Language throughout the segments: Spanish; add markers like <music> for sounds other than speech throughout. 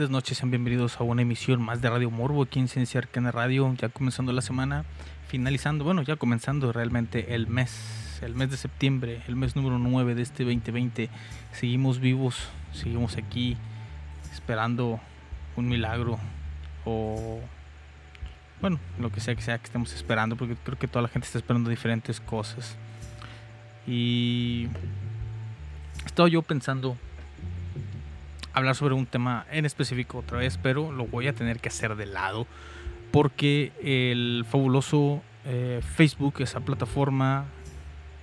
Bendecidas noches, sean bienvenidos a una emisión más de Radio Morbo aquí en Ciencia Arcana Radio, ya comenzando la semana, finalizando, bueno, ya comenzando realmente el mes, el mes de septiembre, el mes número 9 de este 2020. Seguimos vivos, seguimos aquí esperando un milagro o bueno, lo que sea que sea que estemos esperando, porque creo que toda la gente está esperando diferentes cosas. Y estaba yo pensando hablar sobre un tema en específico otra vez, pero lo voy a tener que hacer de lado porque el fabuloso eh, Facebook, esa plataforma,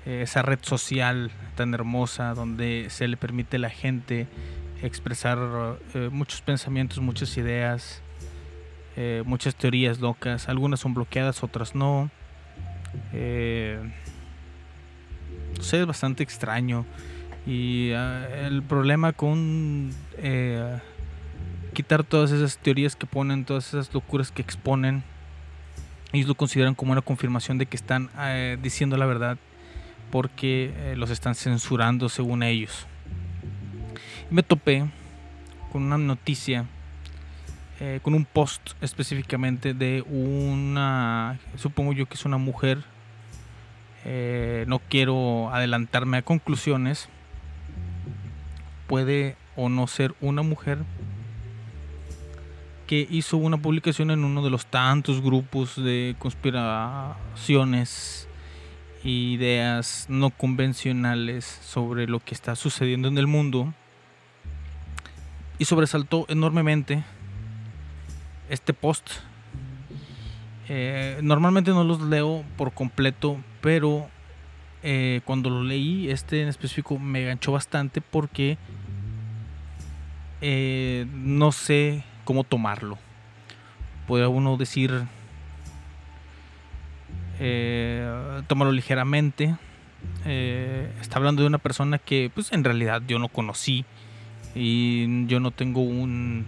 eh, esa red social tan hermosa donde se le permite a la gente expresar eh, muchos pensamientos, muchas ideas, muchas teorías locas, algunas son bloqueadas, otras no. No sé, es bastante extraño. Y ah, el problema con eh, quitar todas esas teorías que ponen, todas esas locuras que exponen, ellos lo consideran como una confirmación de que están eh, diciendo la verdad porque eh, los están censurando según ellos. Me topé con una noticia eh, con un post específicamente de una, supongo yo que es una mujer no quiero adelantarme a conclusiones, puede o no ser una mujer que hizo una publicación en uno de los tantos grupos de conspiraciones ideas no convencionales sobre lo que está sucediendo en el mundo y sobresaltó enormemente este post. Eh, normalmente no los leo por completo, pero eh, cuando lo leí, este en específico me ganchó bastante porque eh, no sé cómo tomarlo. Puede uno decir, eh, tómalo ligeramente. Eh, está hablando de una persona que pues en realidad yo no conocí y yo no tengo un,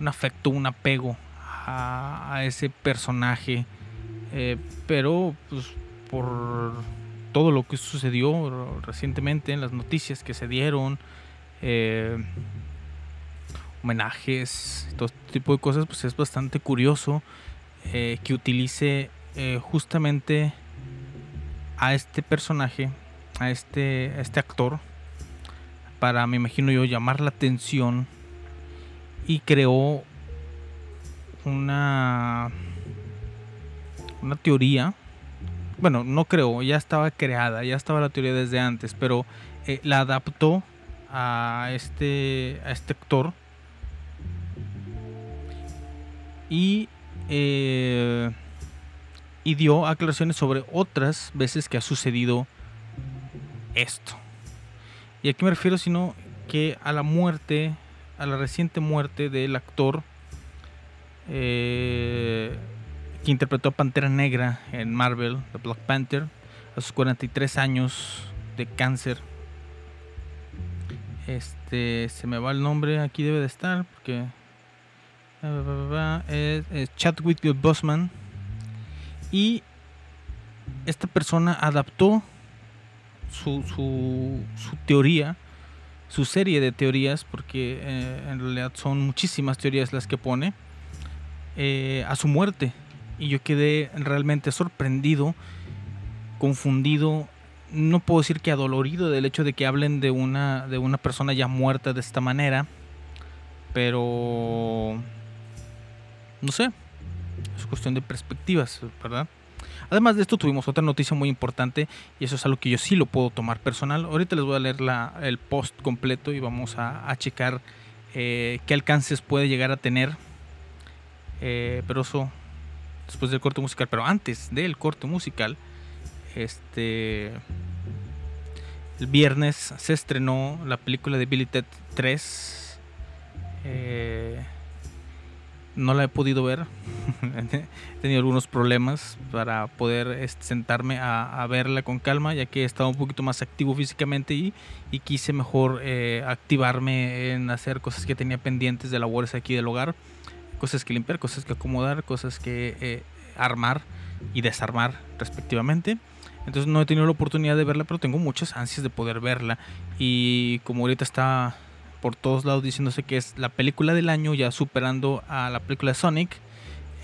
un afecto, un apego a, a ese personaje. Pero pues por todo lo que sucedió recientemente en las noticias que se dieron, eh, homenajes, todo este tipo de cosas, pues es bastante curioso eh, que utilice eh, justamente a este personaje, a este, a este actor, para, me imagino yo, llamar la atención y creó una, una teoría. Bueno, no creó, ya estaba creada, ya estaba la teoría desde antes, pero la adaptó a este, a este actor y, eh, y dio aclaraciones sobre otras veces que ha sucedido esto. ¿Y a qué me refiero? Sino que a la muerte, a la reciente muerte del actor eh, que interpretó a Pantera Negra en Marvel, The Black Panther, a sus 43 años de cáncer. Este, se me va el nombre, aquí debe de estar, porque es, es Chadwick Boseman. Y esta persona adaptó su, su, su teoría, su serie de teorías, porque eh, en realidad son muchísimas teorías las que pone, eh, a su muerte. Y yo quedé realmente sorprendido, confundido, no puedo decir que adolorido del hecho de que hablen de una, de una persona ya muerta de esta manera, pero no sé, es cuestión de perspectivas, ¿verdad? Además de esto tuvimos otra noticia muy importante y eso es algo que yo sí lo puedo tomar personal. Ahorita les voy a leer la, el post completo y vamos a, a checar eh, qué alcances puede llegar a tener. Eh, pero eso después del corte musical. Pero antes del corte musical, este el viernes se estrenó la película de Billy Ted 3. Eh, no la he podido ver. <laughs> he tenido algunos problemas para poder este, sentarme a, verla con calma, ya que he estado un poquito más activo físicamente y, y quise mejor eh, activarme en hacer cosas que tenía pendientes de labores aquí del hogar. Cosas que limpiar, cosas que acomodar, cosas que eh, armar y desarmar respectivamente. Entonces no he tenido la oportunidad de verla, pero tengo muchas ansias de poder verla. Y como ahorita está por todos lados diciéndose que es la película del año, ya superando a la película de Sonic.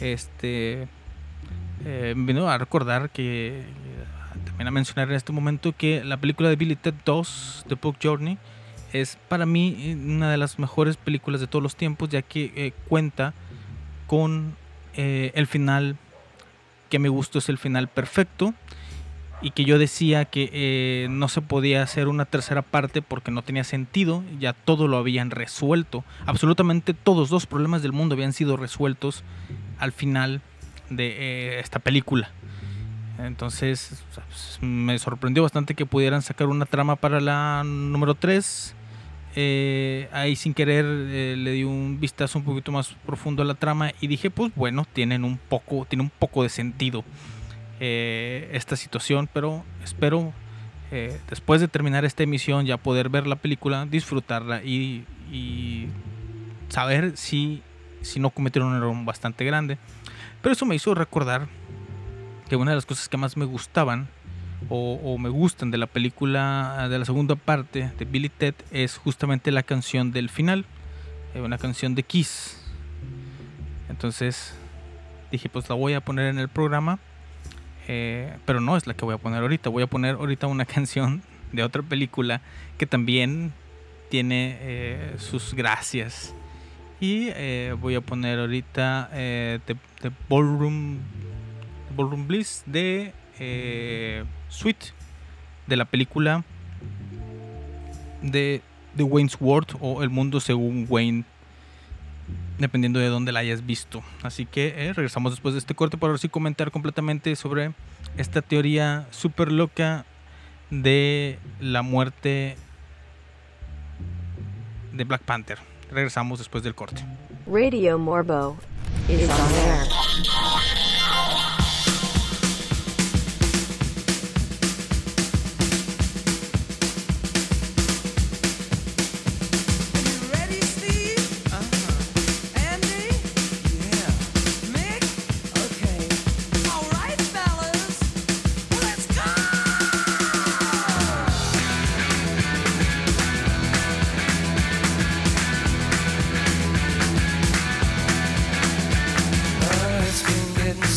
Este eh, vino a recordar que eh, también a mencionar en este momento que la película de Billy Ted 2, The Book Journey, es para mí una de las mejores películas de todos los tiempos, ya que eh, cuenta con eh, el final que me gustó, es el final perfecto y que yo decía que eh, no se podía hacer una tercera parte porque no tenía sentido, ya todo lo habían resuelto, absolutamente todos los problemas del mundo habían sido resueltos al final de eh, esta película. Entonces me sorprendió bastante que pudieran sacar una trama para la número 3. Eh, ahí sin querer eh, le di un vistazo un poquito más profundo a la trama y dije pues bueno tienen un poco tiene un poco de sentido eh, esta situación, pero espero eh, después de terminar esta emisión ya poder ver la película, disfrutarla y, saber si, si no cometieron un error bastante grande. Pero eso me hizo recordar que una de las cosas que más me gustaban o, o, me gustan de la película de la segunda parte de Billy Ted es justamente la canción del final, eh, una canción de Kiss. Entonces dije, pues la voy a poner en el programa eh, pero no es la que voy a poner ahorita. Voy a poner ahorita una <laughs> canción de otra película que también tiene eh, sus gracias. Y eh, voy a poner ahorita the, the Ballroom, the Ballroom Bliss de Sweet, de la película de, de Wayne's World o El Mundo según Wayne dependiendo de dónde la hayas visto. Así que eh, regresamos después de este corte para ver si comentar completamente sobre esta teoría súper loca de la muerte de Black Panther. Regresamos después del corte. Radio Morbo is on.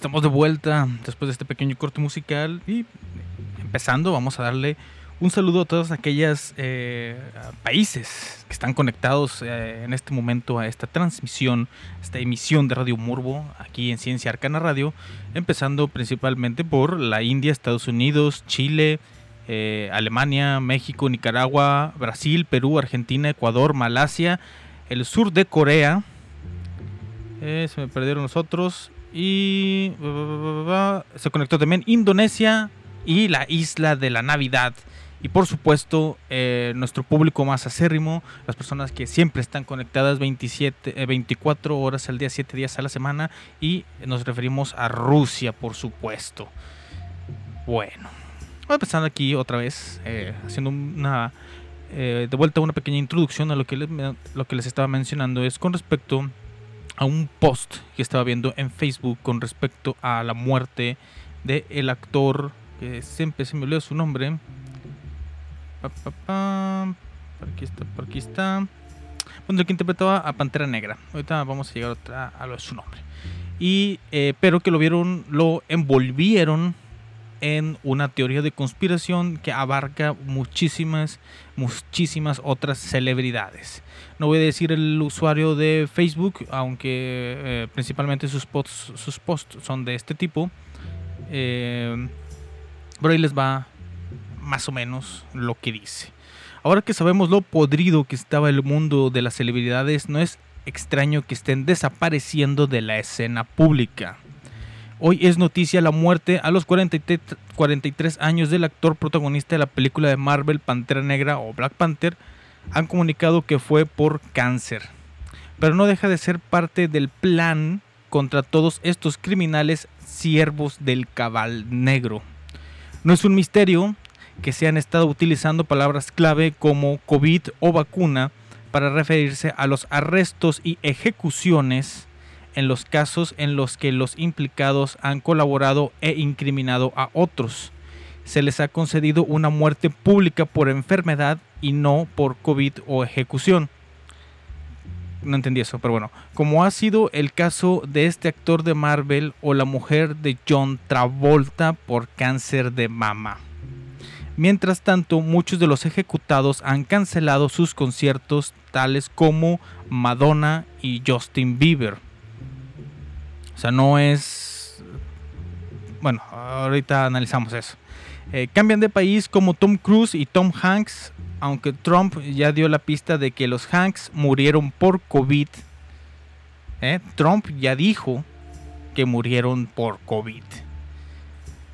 estamos de vuelta después de este pequeño corte musical. Y empezando, vamos a darle un saludo a todos aquellos países que están conectados eh, en este momento a esta transmisión, esta emisión de Radio Morbo aquí en Ciencia Arcana Radio. Empezando principalmente por la India, Estados Unidos, Chile, eh, Alemania, México, Nicaragua, Brasil, Perú, Argentina, Ecuador, Malasia, el sur de Corea. Eh, se me perdieron los otros. Y se conectó también Indonesia y la isla de la Navidad. Y por supuesto, eh, nuestro público más acérrimo, las personas que siempre están conectadas 27, eh, 24 horas al día, 7 días a la semana. Y nos referimos a Rusia, por supuesto. Bueno, voy empezando aquí otra vez, eh, haciendo una, eh, de vuelta una pequeña introducción a lo que, les, lo que les estaba mencionando. Es con respecto a un post que estaba viendo en Facebook con respecto a la muerte del el actor, que siempre se me olvidó su nombre. Por aquí está, por aquí está. Bueno, el que interpretaba a Pantera Negra. Ahorita vamos a llegar a lo de su nombre. Y, eh, pero que lo vieron, lo envolvieron en una teoría de conspiración que abarca muchísimas, muchísimas otras celebridades. No voy a decir el usuario de Facebook, aunque eh, principalmente sus posts, sus posts son de este tipo. Eh, pero ahí les va más o menos lo que dice. Ahora que sabemos lo podrido que estaba el mundo de las celebridades, no es extraño que estén desapareciendo de la escena pública. Hoy es noticia la muerte a los 43, 43 años del actor protagonista de la película de Marvel Pantera Negra o Black Panther. Han comunicado que fue por cáncer. Pero no deja de ser parte del plan contra todos estos criminales siervos del cabal negro. No es un misterio que se han estado utilizando palabras clave como COVID o vacuna para referirse a los arrestos y ejecuciones en los casos en los que los implicados han colaborado e incriminado a otros. Se les ha concedido una muerte pública por enfermedad y no por COVID o ejecución. No entendí eso, pero bueno. Como ha sido el caso de este actor de Marvel o la mujer de John Travolta por cáncer de mama. Mientras tanto, muchos de los ejecutados han cancelado sus conciertos, tales como Madonna y Justin Bieber. O sea, no es... Bueno, ahorita analizamos eso. Eh, cambian de país como Tom Cruise y Tom Hanks, aunque Trump ya dio la pista de que los Hanks murieron por COVID. Eh, Trump ya dijo que murieron por COVID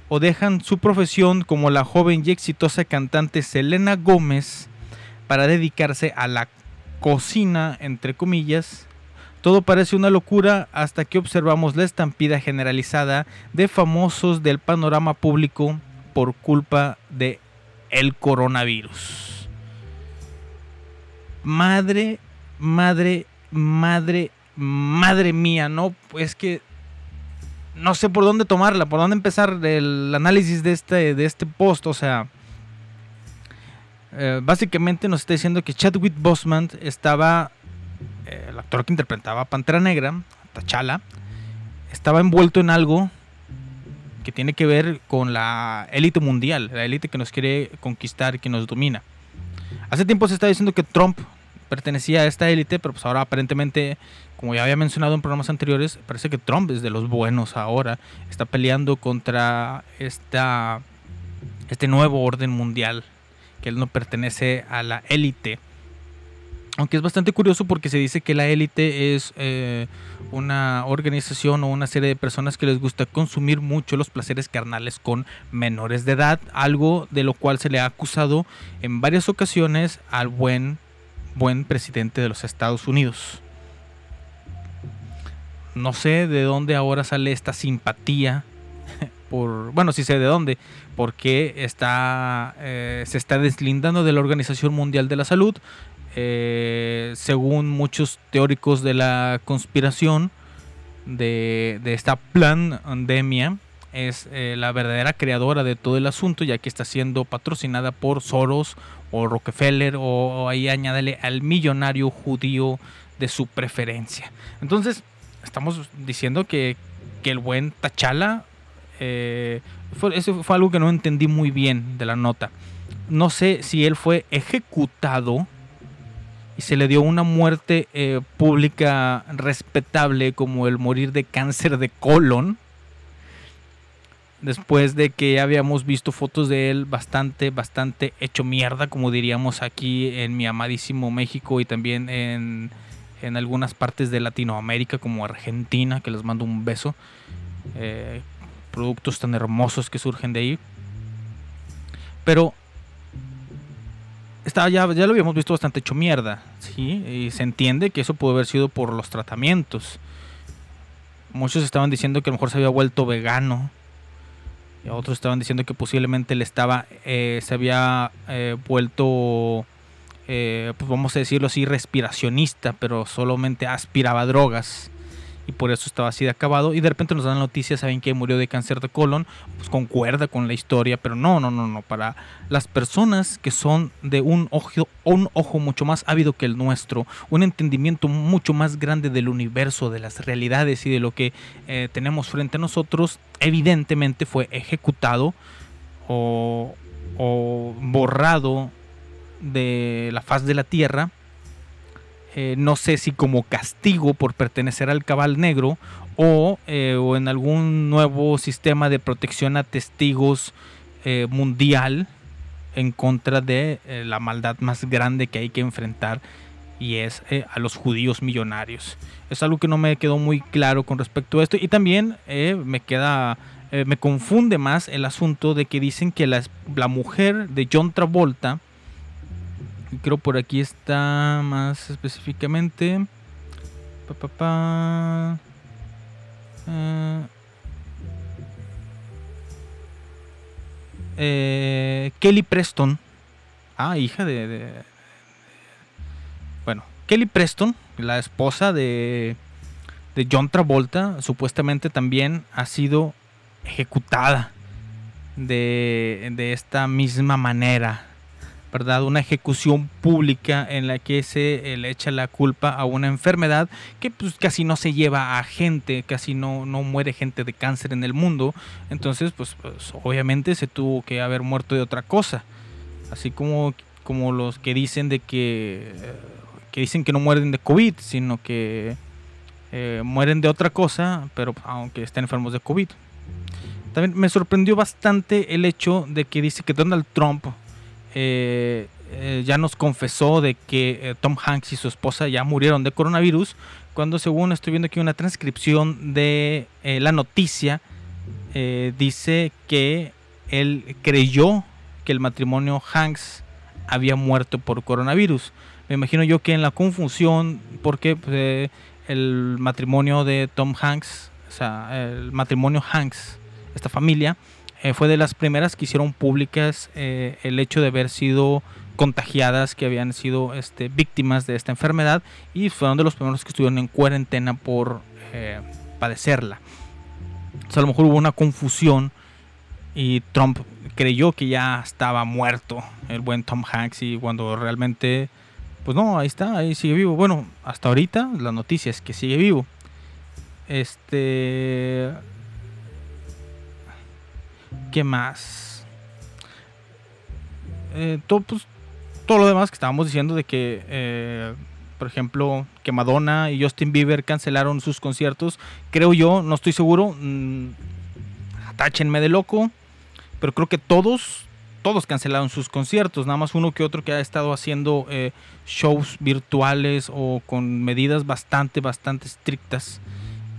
o dejan su profesión como la joven y exitosa cantante Selena Gómez para dedicarse a la cocina, entre comillas. Todo parece una locura hasta que observamos la estampida generalizada de famosos del panorama público por culpa de el coronavirus. Madre, madre, madre, madre mía, no, pues que no sé por dónde tomarla, por dónde empezar el análisis de este, de este post. O sea, eh, básicamente nos está diciendo que Chadwick Boseman estaba, el actor que interpretaba Pantera Negra, T'Challa, estaba envuelto en algo que tiene que ver con la élite mundial, la élite que nos quiere conquistar que nos domina. Hace tiempo se está diciendo que Trump pertenecía a esta élite, pero pues ahora aparentemente como ya había mencionado en programas anteriores, parece que Trump es de los buenos ahora. Está peleando contra esta, este nuevo orden mundial, que él no pertenece a la élite. Aunque es bastante curioso porque se dice que la élite es eh, una organización o una serie de personas que les gusta consumir mucho los placeres carnales con menores de edad, algo de lo cual se le ha acusado en varias ocasiones al buen, buen presidente de los Estados Unidos. No sé de dónde ahora sale esta simpatía <laughs> por, bueno, sí sé de dónde, porque está, eh, se está deslindando de la Organización Mundial de la Salud, eh, según muchos teóricos de la conspiración de, de esta pandemia, es eh, la verdadera creadora de todo el asunto, ya que está siendo patrocinada por Soros o Rockefeller o ahí añádele al millonario judío de su preferencia. Entonces, estamos diciendo que que el buen Tachala, eh, eso fue algo que no entendí muy bien de la nota. No sé si él fue ejecutado y se le dio una muerte eh, pública respetable como el morir de cáncer de colon. Después de que habíamos visto fotos de él bastante, bastante hecho mierda, como diríamos aquí en mi amadísimo México y también en, en algunas partes de Latinoamérica como Argentina, que les mando un beso. Eh, productos tan hermosos que surgen de ahí. Pero estaba ya, ya lo habíamos visto bastante hecho mierda, ¿sí? Y se entiende que eso pudo haber sido por los tratamientos. Muchos estaban diciendo que a lo mejor se había vuelto vegano. Y otros estaban diciendo que posiblemente le estaba, eh, se había eh, vuelto, eh, pues vamos a decirlo así, respiracionista, pero solamente aspiraba drogas y por eso estaba así de acabado. Y de repente nos dan noticias, saben que murió de cáncer de colon, pues concuerda con la historia, pero no, no, no, no. Para las personas que son de un ojo, un ojo mucho más ávido que el nuestro, un entendimiento mucho más grande del universo, de las realidades y de lo que eh, tenemos frente a nosotros, evidentemente fue ejecutado o, o borrado de la faz de la tierra eh, no sé si como castigo por pertenecer al cabal negro o, eh, o en algún nuevo sistema de protección a testigos eh, mundial en contra de la maldad más grande que hay que enfrentar y es a los judíos millonarios. Es algo que no me quedó muy claro con respecto a esto y también me queda me confunde más el asunto de que dicen que la, la mujer de John Travolta creo por aquí está más específicamente. Pa, pa. Eh, eh, Kelly Preston. Ah, hija de- Bueno, Kelly Preston, la esposa de, de John Travolta, supuestamente también ha sido ejecutada de, de esta misma manera. ¿Verdad? Una ejecución pública en la que se eh, le echa la culpa a una enfermedad que pues casi no se lleva a gente, casi no, no muere gente de cáncer en el mundo. Entonces, pues, pues, obviamente se tuvo que haber muerto de otra cosa. Así como, como los que dicen de que, eh, que dicen que no mueren de COVID, sino que eh, mueren de otra cosa, pero aunque estén enfermos de COVID. También me sorprendió bastante el hecho de que dice que Donald Trump eh, eh, ya nos confesó de que eh, Tom Hanks y su esposa ya murieron de coronavirus, cuando según estoy viendo aquí una transcripción de la noticia, dice que él creyó que el matrimonio Hanks había muerto por coronavirus. Me imagino yo que en la confusión, porque pues, el matrimonio de Tom Hanks, o sea, el matrimonio Hanks, esta familia, eh, fue de las primeras que hicieron públicas eh, el hecho de haber sido contagiadas, que habían sido este, víctimas de esta enfermedad y fueron de los primeros que estuvieron en cuarentena por eh, padecerla. O a lo mejor hubo una confusión y Trump creyó que ya estaba muerto el buen Tom Hanks y cuando realmente, pues no, ahí está, ahí sigue vivo. Bueno, hasta ahorita la noticia es que sigue vivo. Este... ¿Qué más? Eh, todo, pues, todo lo demás que estábamos diciendo de que, eh, por ejemplo, que Madonna y Justin Bieber cancelaron sus conciertos. Creo yo, no estoy seguro. mm, táchenme de loco. Pero creo que todos, todos cancelaron sus conciertos. Nada más uno que otro que ha estado haciendo eh, shows virtuales o con medidas bastante, bastante estrictas.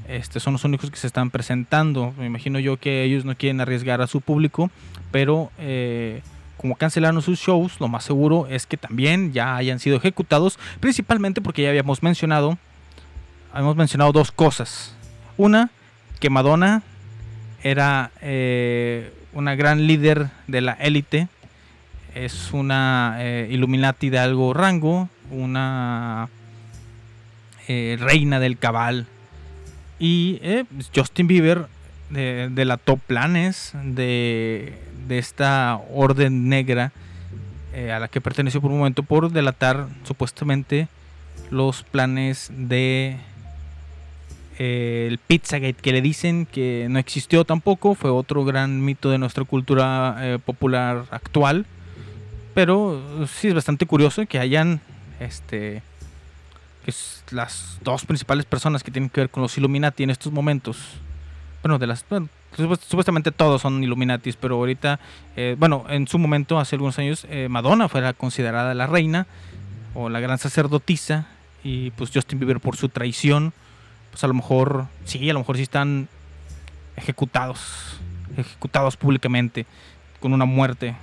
Este, son los únicos que se están presentando. Me imagino yo que ellos no quieren arriesgar a su público, pero eh, como cancelaron sus shows, lo más seguro es que también ya hayan sido ejecutados, principalmente porque ya habíamos mencionado, habíamos mencionado dos cosas. Una, que Madonna era eh, una gran líder de la élite, es una eh, Illuminati de algo rango, una reina del cabal y eh, Justin Bieber de, Planes, de, esta orden negra eh, a la que perteneció por un momento por delatar supuestamente los planes de eh, el Pizzagate que le dicen que no existió tampoco, fue otro gran mito de nuestra cultura eh, popular actual. Pero sí es bastante curioso que hayan este que es las dos principales personas que tienen que ver con los Illuminati en estos momentos. Bueno, de las bueno, supuest- supuestamente todos son Illuminatis, pero ahorita eh, bueno, en su momento hace algunos años eh, Madonna fuera considerada la reina o la gran sacerdotisa y pues Justin Bieber por su traición, pues a lo mejor sí, a lo mejor sí están ejecutados, ejecutados públicamente con una muerte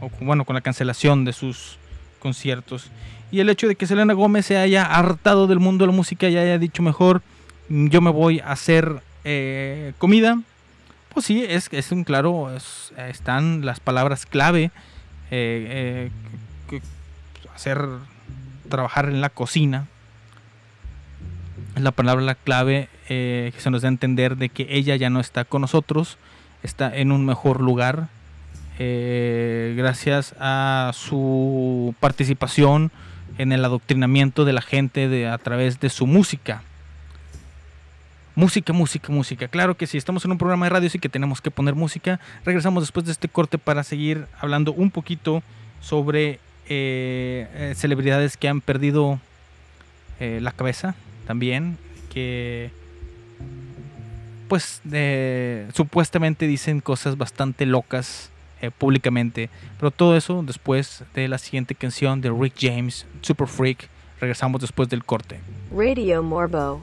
o con- bueno, con la cancelación de sus conciertos. Y el hecho de que Selena Gómez se haya hartado del mundo de la música y haya dicho mejor, "Mm, yo me voy a hacer eh, comida, pues sí, es, es un claro, es- están las palabras clave, eh, eh, hacer, trabajar en la cocina, es la palabra clave eh, que se nos da a entender de que ella ya no está con nosotros, está en un mejor lugar, gracias a su participación en el adoctrinamiento de la gente a través de su música. Música, música, música. Claro que sí, estamos en un programa de radio, sí que tenemos que poner música. Regresamos después de este corte para seguir hablando un poquito sobre eh, eh, celebridades que han perdido eh, la cabeza también, que pues supuestamente dicen cosas bastante locas eh, públicamente. Pero todo eso después de la siguiente canción de Rick James, Super Freak. Regresamos después del corte. Radio Morbo.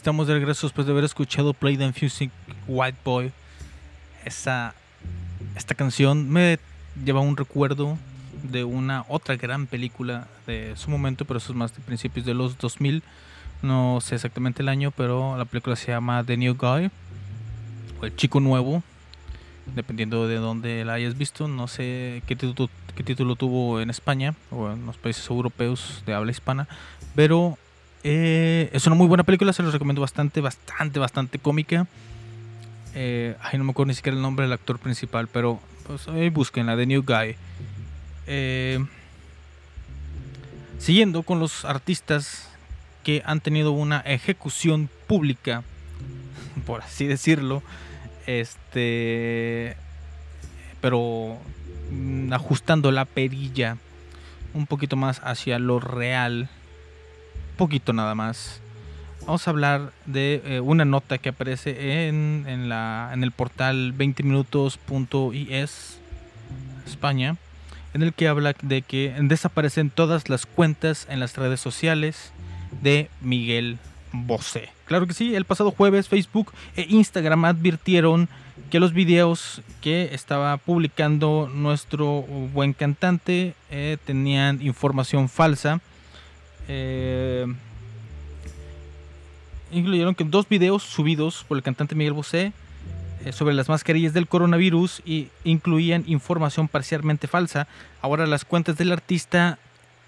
estamos de regreso después de haber escuchado Play the Music White Boy. Esa, esta canción me lleva un recuerdo de una otra gran película de su momento, pero eso es más de principios de los 2000. No sé exactamente el año, pero la película se llama The New Guy o El Chico Nuevo, dependiendo de dónde la hayas visto. No sé qué título, qué título tuvo en España o en los países europeos de habla hispana, pero eh, es una muy buena película, se los recomiendo bastante, bastante, bastante cómica. Eh, ay, no me acuerdo ni siquiera el nombre del actor principal, pero pues ahí búsquenla, The New Guy. Eh, siguiendo con los artistas que han tenido una ejecución pública, <laughs> por así decirlo, este, pero mm, ajustando la perilla un poquito más hacia lo real, poquito nada más. Vamos a hablar de eh, una nota que aparece en, en, la, en el portal 20minutos.es España, en el que habla de que desaparecen todas las cuentas en las redes sociales de Miguel Bosé. Claro que sí, el pasado jueves Facebook e Instagram advirtieron que los videos que estaba publicando nuestro buen cantante eh, tenían información falsa. Eh, incluyeron que dos videos subidos por el cantante Miguel Bosé eh, sobre las mascarillas del coronavirus y incluían información parcialmente falsa. Ahora las cuentas del artista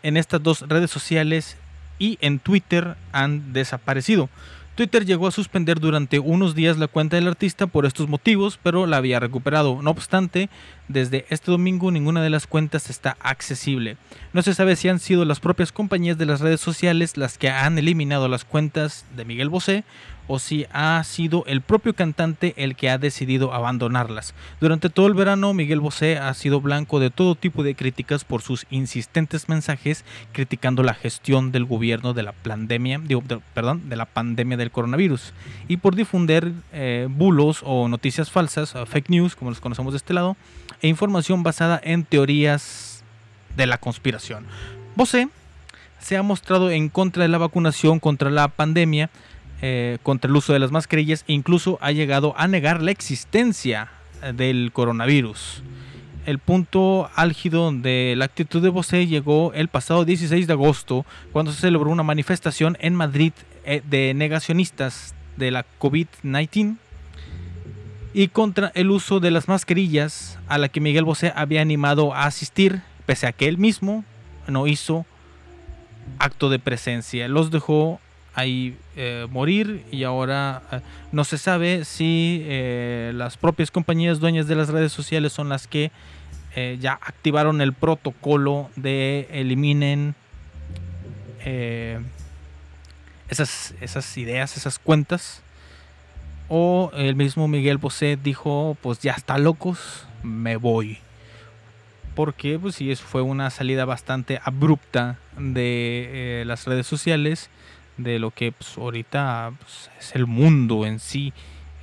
en estas dos redes sociales y en Twitter han desaparecido. Twitter llegó a suspender durante unos días la cuenta del artista por estos motivos, pero la había recuperado. No obstante, desde este domingo ninguna de las cuentas está accesible. No se sabe si han sido las propias compañías de las redes sociales las que han eliminado las cuentas de Miguel Bosé o si ha sido el propio cantante el que ha decidido abandonarlas. Durante todo el verano, Miguel Bosé ha sido blanco de todo tipo de críticas por sus insistentes mensajes criticando la gestión del gobierno de la pandemia, digo, de- perdón, de la pandemia del coronavirus y por difundir eh, bulos o noticias falsas, fake news, como los conocemos de este lado, e información basada en teorías de la conspiración. Bosé se ha mostrado en contra de la vacunación contra la pandemia, eh, contra el uso de las mascarillas e incluso ha llegado a negar la existencia eh, del coronavirus. El punto álgido de la actitud de Bosé llegó el pasado 16 de agosto, cuando se celebró una manifestación en Madrid eh, de negacionistas de la COVID-19 y contra el uso de las mascarillas a la que Miguel Bosé había animado a asistir, pese a que él mismo no hizo acto de presencia. Los dejó ahí eh, morir y ahora eh, no se sabe si eh, las propias compañías dueñas de las redes sociales son las que ya activaron el protocolo de eliminen esas, esas ideas, esas cuentas. O el mismo Miguel Bosé dijo, pues ya está locos, me voy. Porque pues sí, fue una salida bastante abrupta de las redes sociales, de lo que pues, ahorita pues, es el mundo en sí.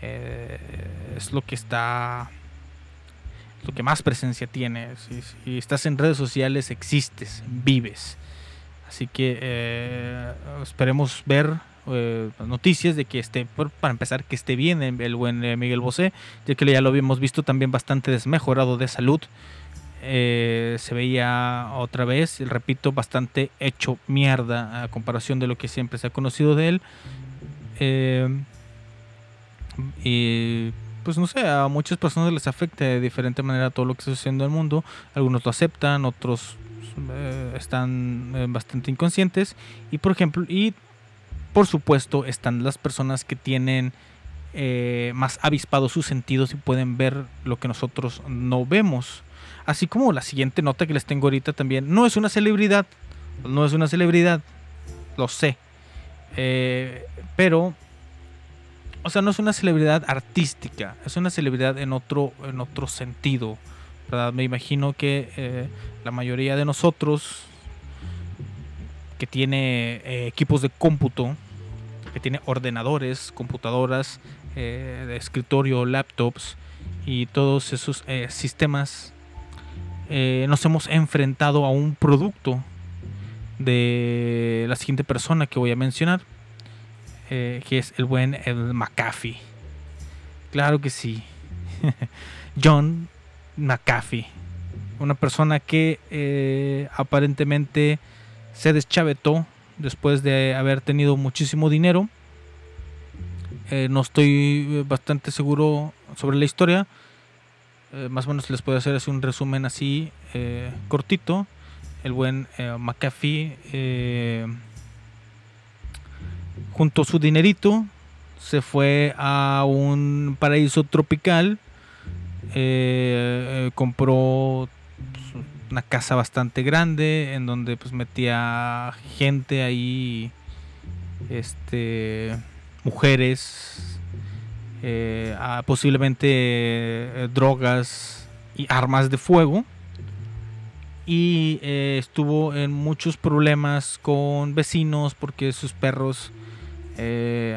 eh, es lo que está lo que más presencia tiene. Si, estás en redes sociales, existes, vives. Así que eh, esperemos ver eh, noticias de que esté, para empezar, que esté bien el, buen Miguel Bosé, ya que ya lo habíamos visto también bastante desmejorado de salud. Eh, se veía otra vez, repito, bastante hecho mierda a comparación de lo que siempre se ha conocido de él. Eh, y pues no sé, a muchas personas les afecta de diferente manera todo lo que está sucediendo en el mundo. Algunos lo aceptan, otros eh, están eh, bastante inconscientes. Y por ejemplo, y por supuesto están las personas que tienen eh, más avispados sus sentidos y pueden ver lo que nosotros no vemos. Así como la siguiente nota que les tengo ahorita también. No es una celebridad, no es una celebridad, lo sé. Eh, pero o sea, no es una celebridad artística, es una celebridad en otro, en otro sentido. ¿verdad? Me imagino que eh, la mayoría de nosotros que tiene eh, equipos de cómputo, que tiene ordenadores, computadoras de escritorio, laptops y todos esos sistemas, eh, nos hemos enfrentado a un producto de la siguiente persona que voy a mencionar eh, que es el buen el McAfee. Claro que sí. <laughs> John McAfee. Una persona que eh, aparentemente se deschavetó después de haber tenido muchísimo dinero. No estoy bastante seguro sobre la historia. Eh, más o menos les puedo hacer así un resumen así eh, cortito. El buen eh, McAfee juntó su dinerito, se fue a un paraíso tropical, compró pues, una casa bastante grande en donde pues metía gente ahí, este, mujeres, eh, posiblemente eh, drogas y armas de fuego. Y eh, estuvo en muchos problemas con vecinos porque sus perros,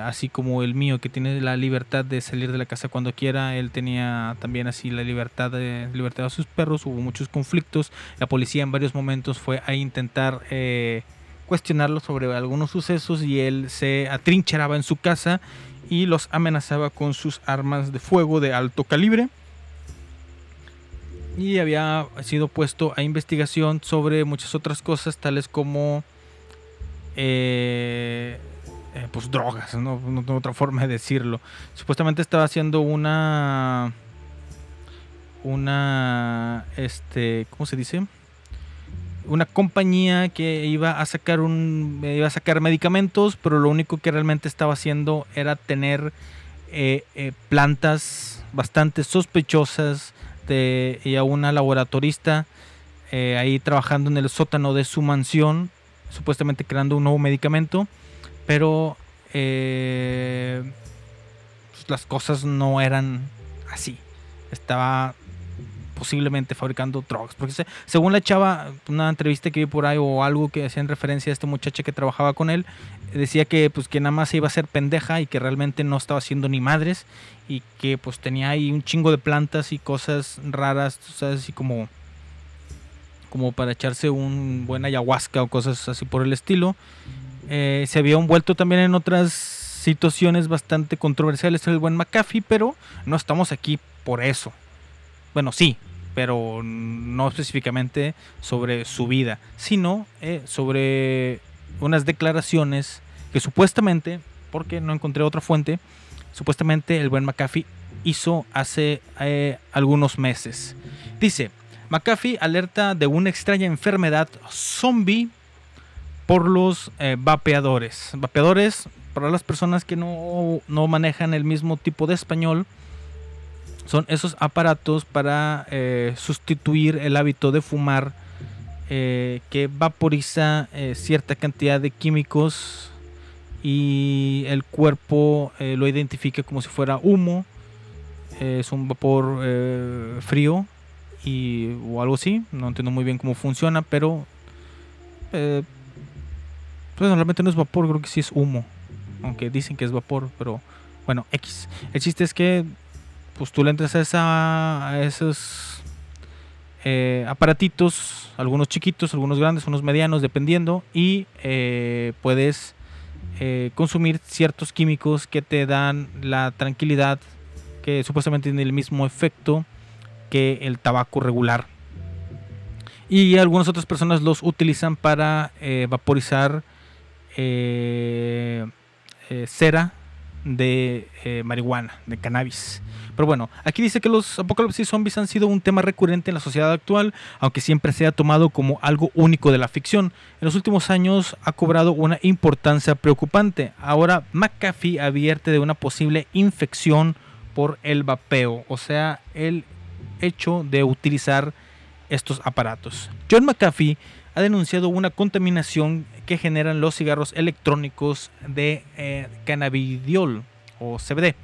así como el mío que tiene la libertad de salir de la casa cuando quiera, él tenía también así la libertad de libertad a sus perros, hubo muchos conflictos, la policía en varios momentos fue a intentar cuestionarlo sobre algunos sucesos y él se atrincheraba en su casa y los amenazaba con sus armas de fuego de alto calibre. Y había sido puesto a investigación sobre muchas otras cosas tales como eh, eh, pues drogas ¿no? no tengo otra forma de decirlo. Supuestamente estaba haciendo una una este cómo se dice una compañía que iba a sacar un iba a sacar medicamentos pero lo único que realmente estaba haciendo era tener eh, eh, plantas bastante sospechosas de, y a una laboratorista eh, ahí trabajando en el sótano de su mansión, supuestamente creando un nuevo medicamento, pero pues, las cosas no eran así. Estaba posiblemente fabricando drogas. Porque se- según la chava, una entrevista que vi por ahí o algo que hacían referencia a esta muchacha que trabajaba con él, decía que pues que nada más iba a hacer pendeja y que realmente no estaba haciendo ni madres y que pues tenía ahí un chingo de plantas y cosas raras, sabes, así como como para echarse un buen ayahuasca o cosas así por el estilo. Eh, se había envuelto también en otras situaciones bastante controversiales el buen McAfee, pero no estamos aquí por eso. Bueno, sí, pero no específicamente sobre su vida, sino eh, sobre unas declaraciones que supuestamente, porque no encontré otra fuente, supuestamente el buen McAfee hizo hace eh, algunos meses. Dice, McAfee alerta de una extraña enfermedad zombie por los eh, vapeadores. Vapeadores, para las personas que no, no manejan el mismo tipo de español, son esos aparatos para eh, sustituir el hábito de fumar eh, que vaporiza eh, cierta cantidad de químicos y el cuerpo lo identifica como si fuera humo. Es un vapor frío y, o algo así. No entiendo muy bien cómo funciona, pero pues normalmente no es vapor, creo que sí es humo. Aunque dicen que es vapor, pero bueno, X. El chiste es que pues tú le entras a, esa, esos eh, aparatitos, algunos chiquitos, algunos grandes, unos medianos, dependiendo, y eh, puedes eh, consumir ciertos químicos que te dan la tranquilidad, que supuestamente tiene el mismo efecto que el tabaco regular. Y algunas otras personas los utilizan para vaporizar cera de eh, marihuana, de cannabis. Pero bueno, aquí dice que los apocalipsis zombies han sido un tema recurrente en la sociedad actual, aunque siempre se ha tomado como algo único de la ficción. En los últimos años ha cobrado una importancia preocupante. Ahora McAfee advierte de una posible infección por el vapeo, o sea, el hecho de utilizar estos aparatos. John McAfee ha denunciado una contaminación que generan los cigarros electrónicos de eh, cannabidiol o CBD,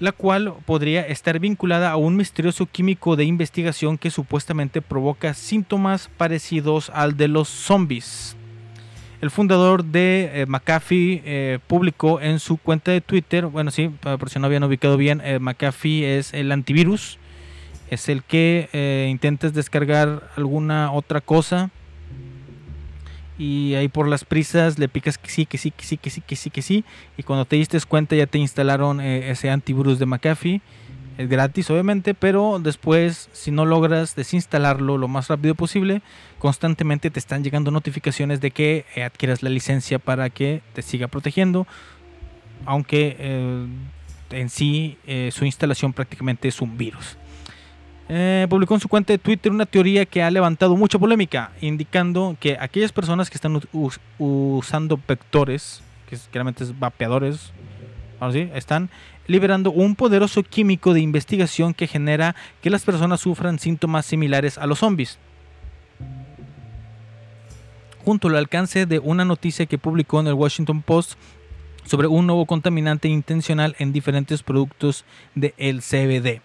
la cual podría estar vinculada a un misterioso químico de investigación que supuestamente provoca síntomas parecidos al de los zombies. El fundador de eh, McAfee eh, publicó en su cuenta de Twitter, bueno sí, por si no habían ubicado bien, McAfee es el antivirus, es el que intentas descargar alguna otra cosa y ahí por las prisas le picas que sí, que sí, que sí, que sí, que sí, que sí y cuando te diste cuenta ya te instalaron eh, ese antivirus de McAfee. Es gratis obviamente, pero después si no logras desinstalarlo lo más rápido posible, constantemente te están llegando notificaciones de que eh, adquieras la licencia para que te siga protegiendo, aunque eh, en sí eh, su instalación prácticamente es un virus. Eh, publicó en su cuenta de Twitter una teoría que ha levantado mucha polémica, indicando que aquellas personas que están usando vectores, que es- claramente es vapeadores, están liberando un poderoso químico de investigación que genera que las personas sufran síntomas similares a los zombies. Junto al alcance de una noticia que publicó en el Washington Post sobre un nuevo contaminante intencional en diferentes productos de CBD.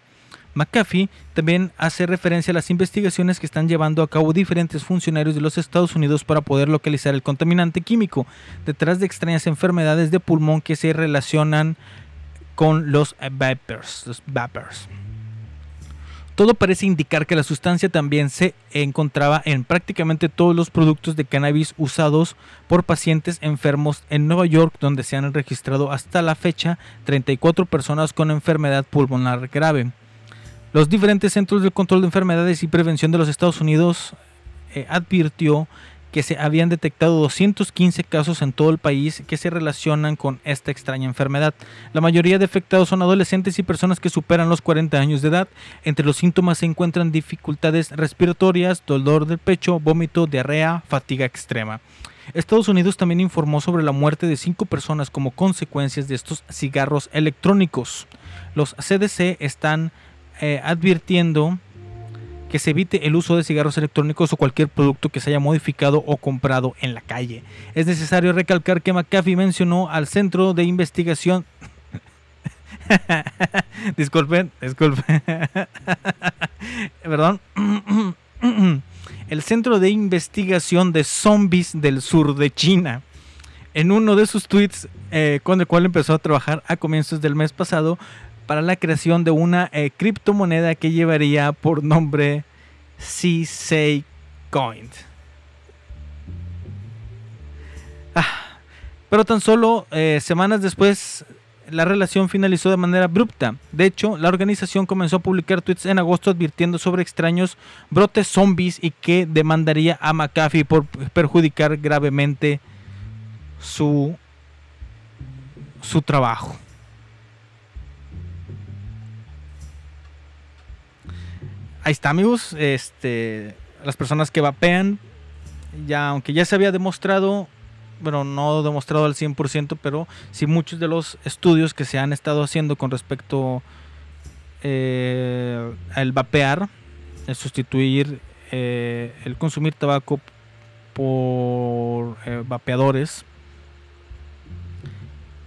McAfee también hace referencia a las investigaciones que están llevando a cabo diferentes funcionarios de los Estados Unidos para poder localizar el contaminante químico detrás de extrañas enfermedades de pulmón que se relacionan con los vapors. Todo parece indicar que la sustancia también se encontraba en prácticamente todos los productos de cannabis usados por pacientes enfermos en Nueva York, donde se han registrado hasta la fecha 34 personas con enfermedad pulmonar grave. Los diferentes centros de control de enfermedades y prevención de los Estados Unidos eh, advirtió que se habían detectado 215 casos en todo el país que se relacionan con esta extraña enfermedad. La mayoría de afectados son adolescentes y personas que superan los 40 años de edad. Entre los síntomas se encuentran dificultades respiratorias, dolor del pecho, vómito, diarrea, fatiga extrema. Estados Unidos también informó sobre la muerte de cinco personas como consecuencias de estos cigarros electrónicos. Los CDC están eh, advirtiendo que se evite el uso de cigarros electrónicos o cualquier producto que se haya modificado o comprado en la calle. Es necesario recalcar que McAfee mencionó al Centro de Investigación. <laughs> disculpen, disculpen. <laughs> Perdón. <clears throat> el Centro de Investigación de Zombies del Sur de China. En uno de sus tweets, eh, con el cual empezó a trabajar a comienzos del mes pasado, para la creación de una eh, criptomoneda que llevaría por nombre CSA Coin. Ah, pero tan solo eh, semanas después la relación finalizó de manera abrupta. De hecho, la organización comenzó a publicar tweets en agosto advirtiendo sobre extraños brotes zombies y que demandaría a McAfee por perjudicar gravemente su, su trabajo. Ahí está, amigos. Este, las personas que vapean, ya aunque ya se había demostrado, bueno, no demostrado al 100%, pero sí muchos de los estudios que se han estado haciendo con respecto eh, al vapear, el sustituir eh, el consumir tabaco por eh, vapeadores,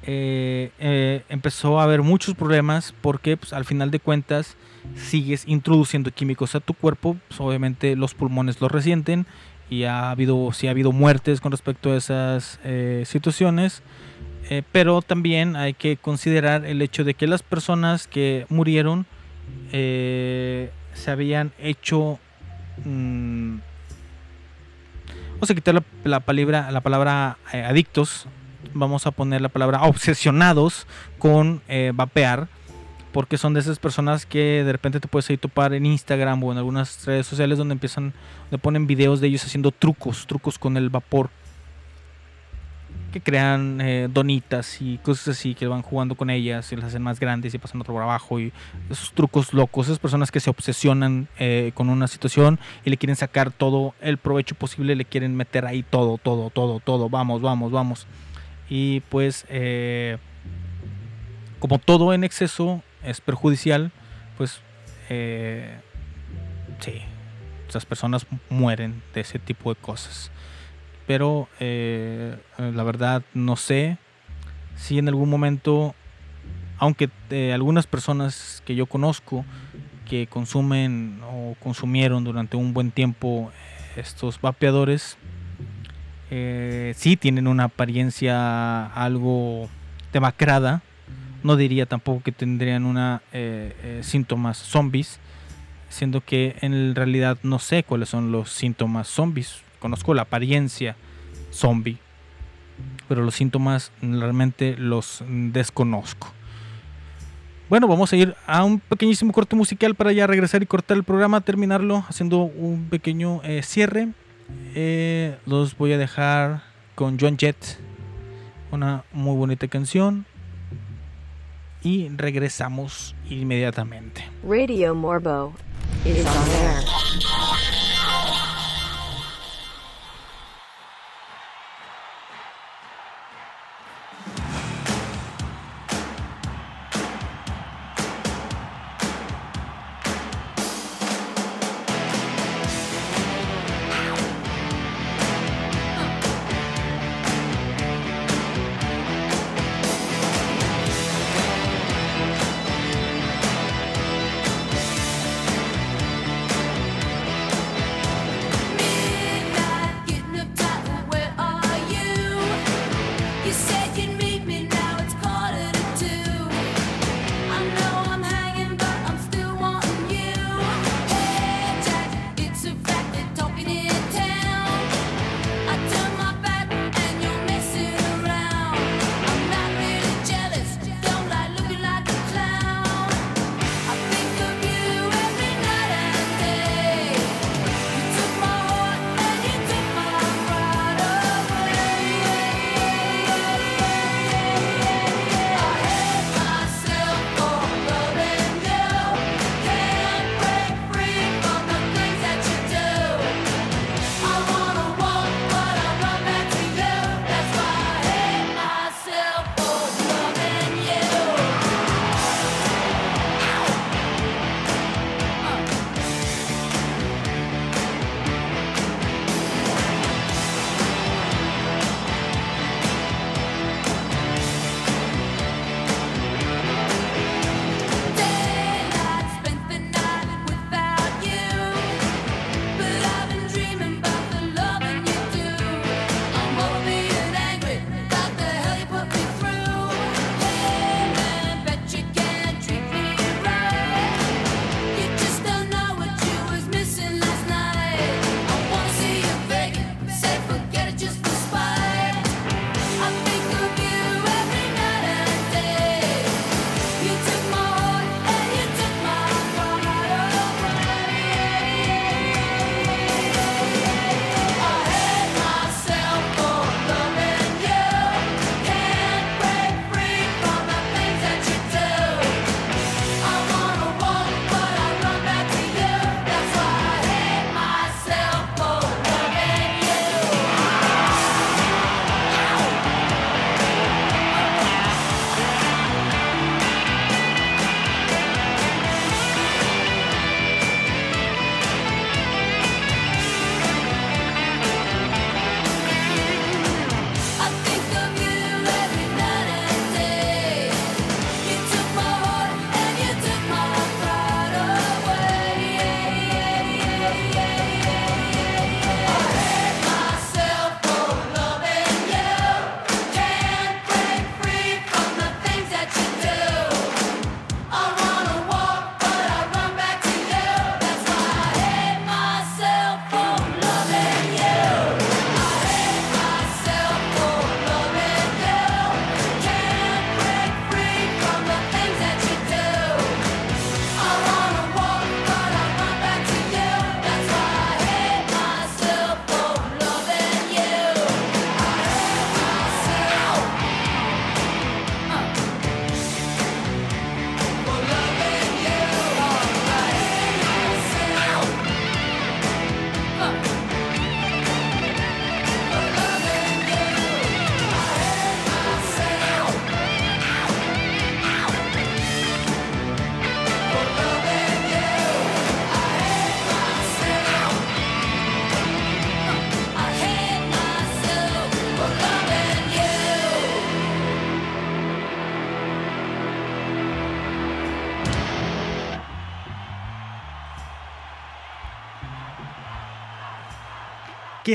empezó a haber muchos problemas porque pues, al final de cuentas sigues introduciendo químicos a tu cuerpo, pues, obviamente los pulmones los resienten y ha habido, sí ha habido muertes con respecto a esas eh, situaciones, eh, pero también hay que considerar el hecho de que las personas que murieron eh, se habían hecho mm, vamos a quitar la, la palabra, la palabra adictos, vamos a poner la palabra obsesionados con vapear, porque son de esas personas que de repente te puedes ahí topar en Instagram o en algunas redes sociales donde empiezan, donde ponen videos de ellos haciendo trucos, trucos con el vapor, que crean eh, donitas y cosas así, que van jugando con ellas y las hacen más grandes y pasan otro por abajo y esos trucos locos, esas personas que se obsesionan eh, con una situación y le quieren sacar todo el provecho posible, le quieren meter ahí todo, todo, todo, todo, vamos, vamos, vamos. Y pues, eh, como todo en exceso es perjudicial, pues, eh, sí, esas personas mueren de ese tipo de cosas. Pero eh, la verdad no sé si en algún momento, aunque eh, algunas personas que yo conozco que consumen o consumieron durante un buen tiempo estos vapeadores, eh, sí tienen una apariencia algo demacrada. No diría tampoco que tendrían una eh, eh, síntomas zombies, siendo que en realidad no sé cuáles son los síntomas zombies. Conozco la apariencia zombie. Pero los síntomas realmente los desconozco. Bueno, vamos a ir a un pequeñísimo corte musical para ya regresar y cortar el programa, terminarlo haciendo un pequeño eh, cierre. Los voy a dejar con John Jett, una muy bonita canción. Y regresamos inmediatamente. Radio Morbo is.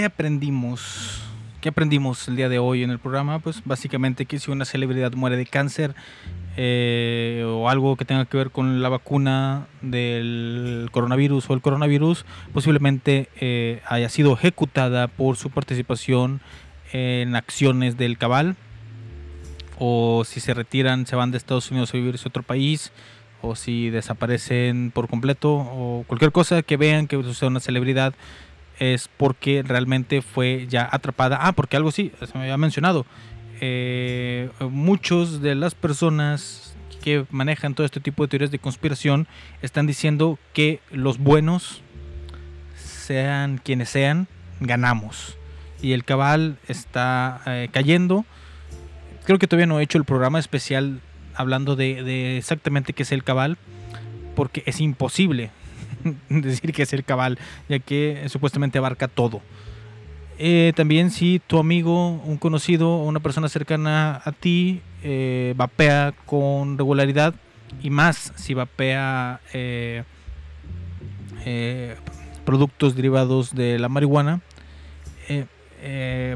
¿Qué aprendimos? ¿Qué aprendimos el día de hoy en el programa? Pues básicamente que si una celebridad muere de cáncer eh, o algo que tenga que ver con la vacuna del coronavirus o el coronavirus, posiblemente eh, haya sido ejecutada por su participación en acciones del cabal o si se retiran, se van de Estados Unidos a vivir a otro país, o si desaparecen por completo, o cualquier cosa que vean que sea una celebridad, es porque realmente fue ya atrapada. Ah, porque algo sí, se me había mencionado. Eh, muchos de las personas que manejan todo este tipo de teorías de conspiración están diciendo que los buenos, sean quienes sean, ganamos. Y el cabal está eh, cayendo creo que todavía no he hecho el programa especial hablando de, de exactamente qué es el cabal, porque es imposible <laughs> decir que es el cabal, ya que eh, supuestamente abarca todo. Eh, también si tu amigo, un conocido o una persona cercana a ti eh, vapea con regularidad y más si vapea eh, productos derivados de la marihuana,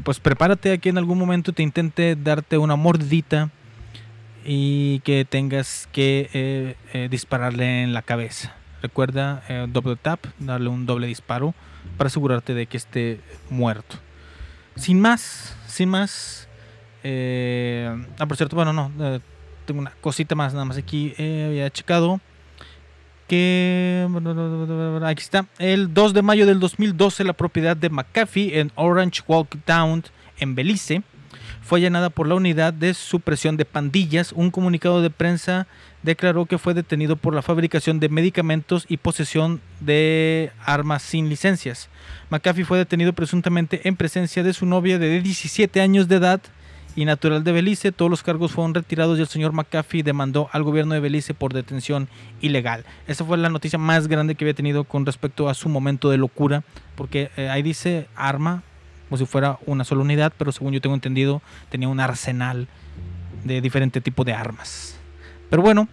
pues prepárate a que en algún momento te intente darte una mordidita y que tengas que dispararle en la cabeza. Recuerda eh, doble tap, darle un doble disparo para asegurarte de que esté muerto. Sin más, sin más. eh, ah, por cierto, bueno, no. eh, tengo una cosita más, nada más aquí. había checado que aquí está el 2 de mayo del 2012 la propiedad de McAfee en Orange Walk Down en Belice fue allanada por la unidad de supresión de pandillas un comunicado de prensa declaró que fue detenido por la fabricación de medicamentos y posesión de armas sin licencias McAfee fue detenido presuntamente en presencia de su novia de 17 años de edad y natural de Belice. Todos los cargos fueron retirados y el señor McAfee demandó al gobierno de Belice por detención ilegal. Esa fue la noticia más grande que había tenido con respecto a su momento de locura, porque eh, ahí dice arma, como si fuera una sola unidad, pero según yo tengo entendido, tenía un arsenal de diferente tipo de armas. Pero bueno,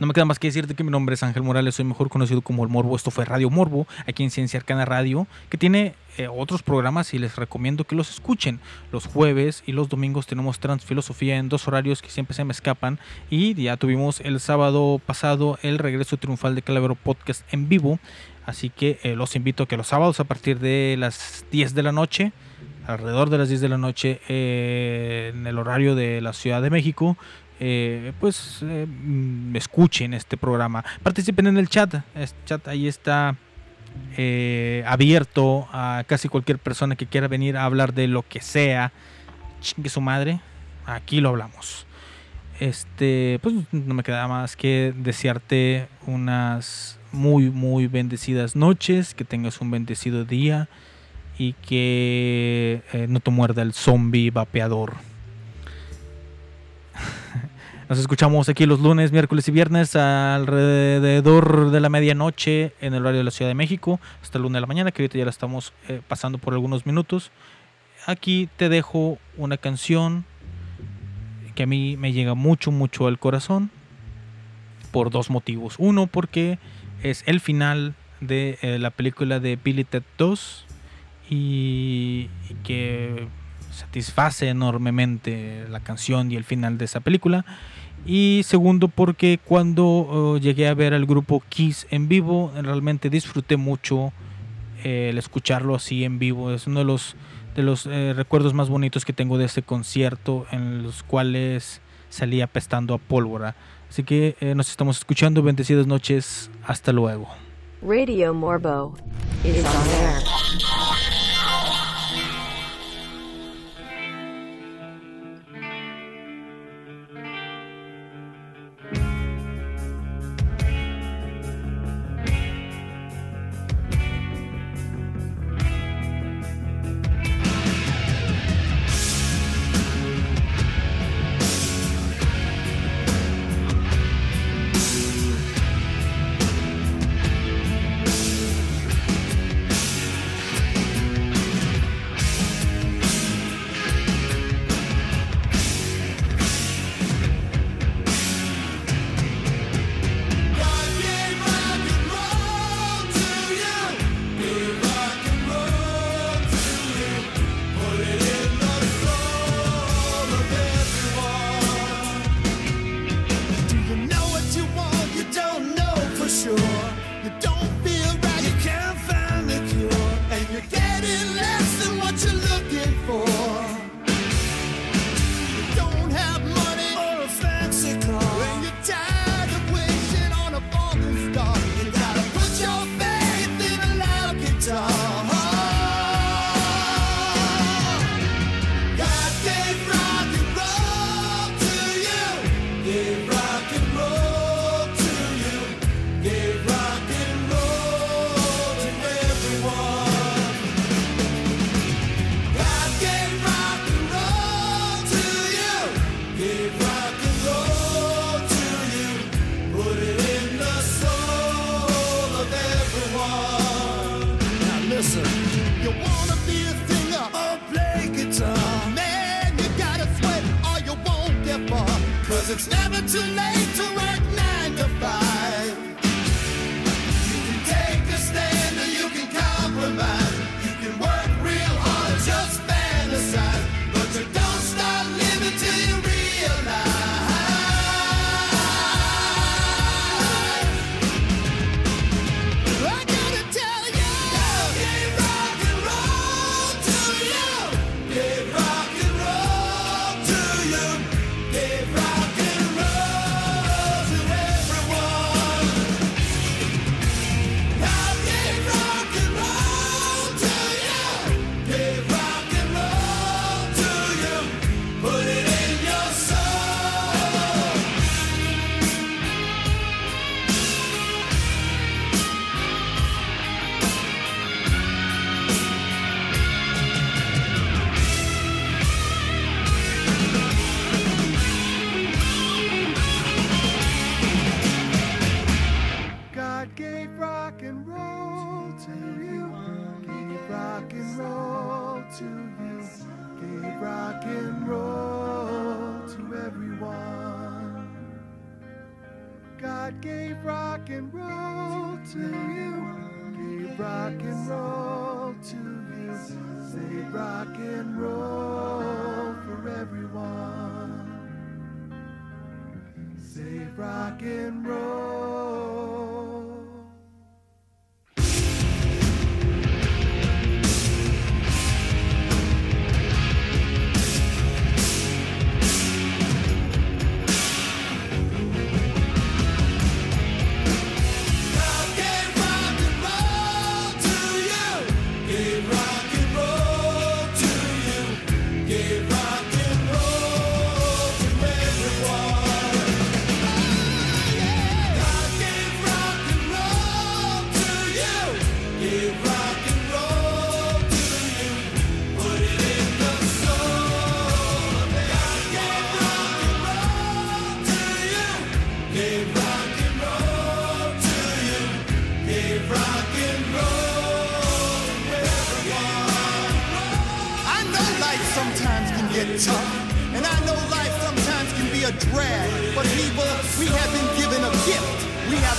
no me queda más que decirte que mi nombre es Ángel Morales, soy mejor conocido como El Morbo. Esto fue Radio Morbo, aquí en Ciencia Arcana Radio, que tiene eh, otros programas y les recomiendo que los escuchen. Los jueves y los domingos tenemos Transfilosofía en dos horarios que siempre se me escapan. Y ya tuvimos el sábado pasado el regreso triunfal de Calavero Podcast en vivo. Así que eh, los invito a que los sábados a partir de las 10 de la noche, alrededor de las 10 de la noche, eh, en el horario de la Ciudad de México, eh, pues escuchen este programa. Participen en el chat. El chat ahí está abierto a casi cualquier persona que quiera venir a hablar de lo que sea. Chingue su madre. Aquí lo hablamos. Este, pues no me queda más que desearte unas muy, muy bendecidas noches, que tengas un bendecido día y que eh, no te muerda el zombie vapeador. <laughs> Nos escuchamos aquí los lunes, miércoles y viernes alrededor de la medianoche en el horario de la Ciudad de México, hasta el lunes de la mañana, que ahorita ya la estamos eh, pasando por algunos minutos. Aquí te dejo una canción que a mí me llega mucho, mucho al corazón por dos motivos. Uno, porque es el final de eh, la película de Billy Ted 2 y, que satisface enormemente la canción y el final de esa película. Y segundo, porque cuando uh, llegué a ver al grupo Kiss en vivo, realmente disfruté mucho eh, el escucharlo así en vivo. Es uno de los, de los eh, recuerdos más bonitos que tengo de ese concierto, en los cuales salí apestando a pólvora. Así que eh, nos estamos escuchando. Bendecidas noches. Hasta luego. Radio Morbo is on air.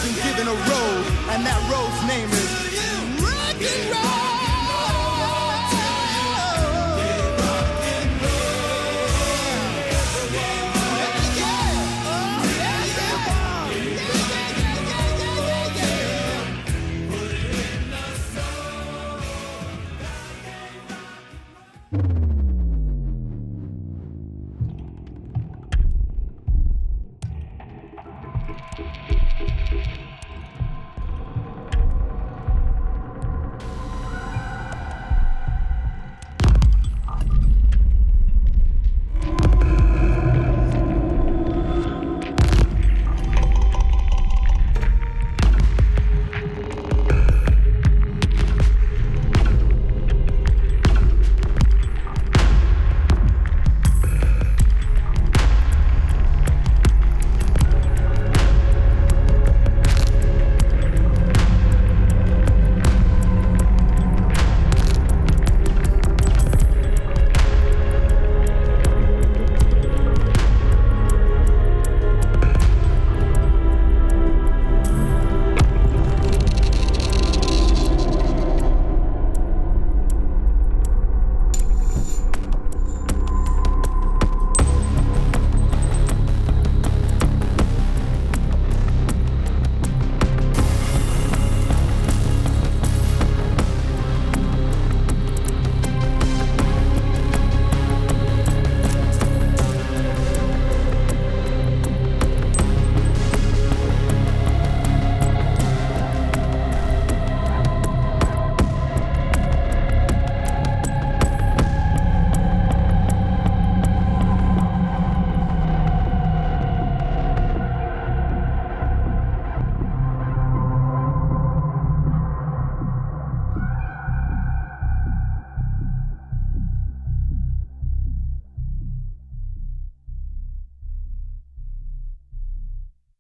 been given a road, and that road's name is rock and roll.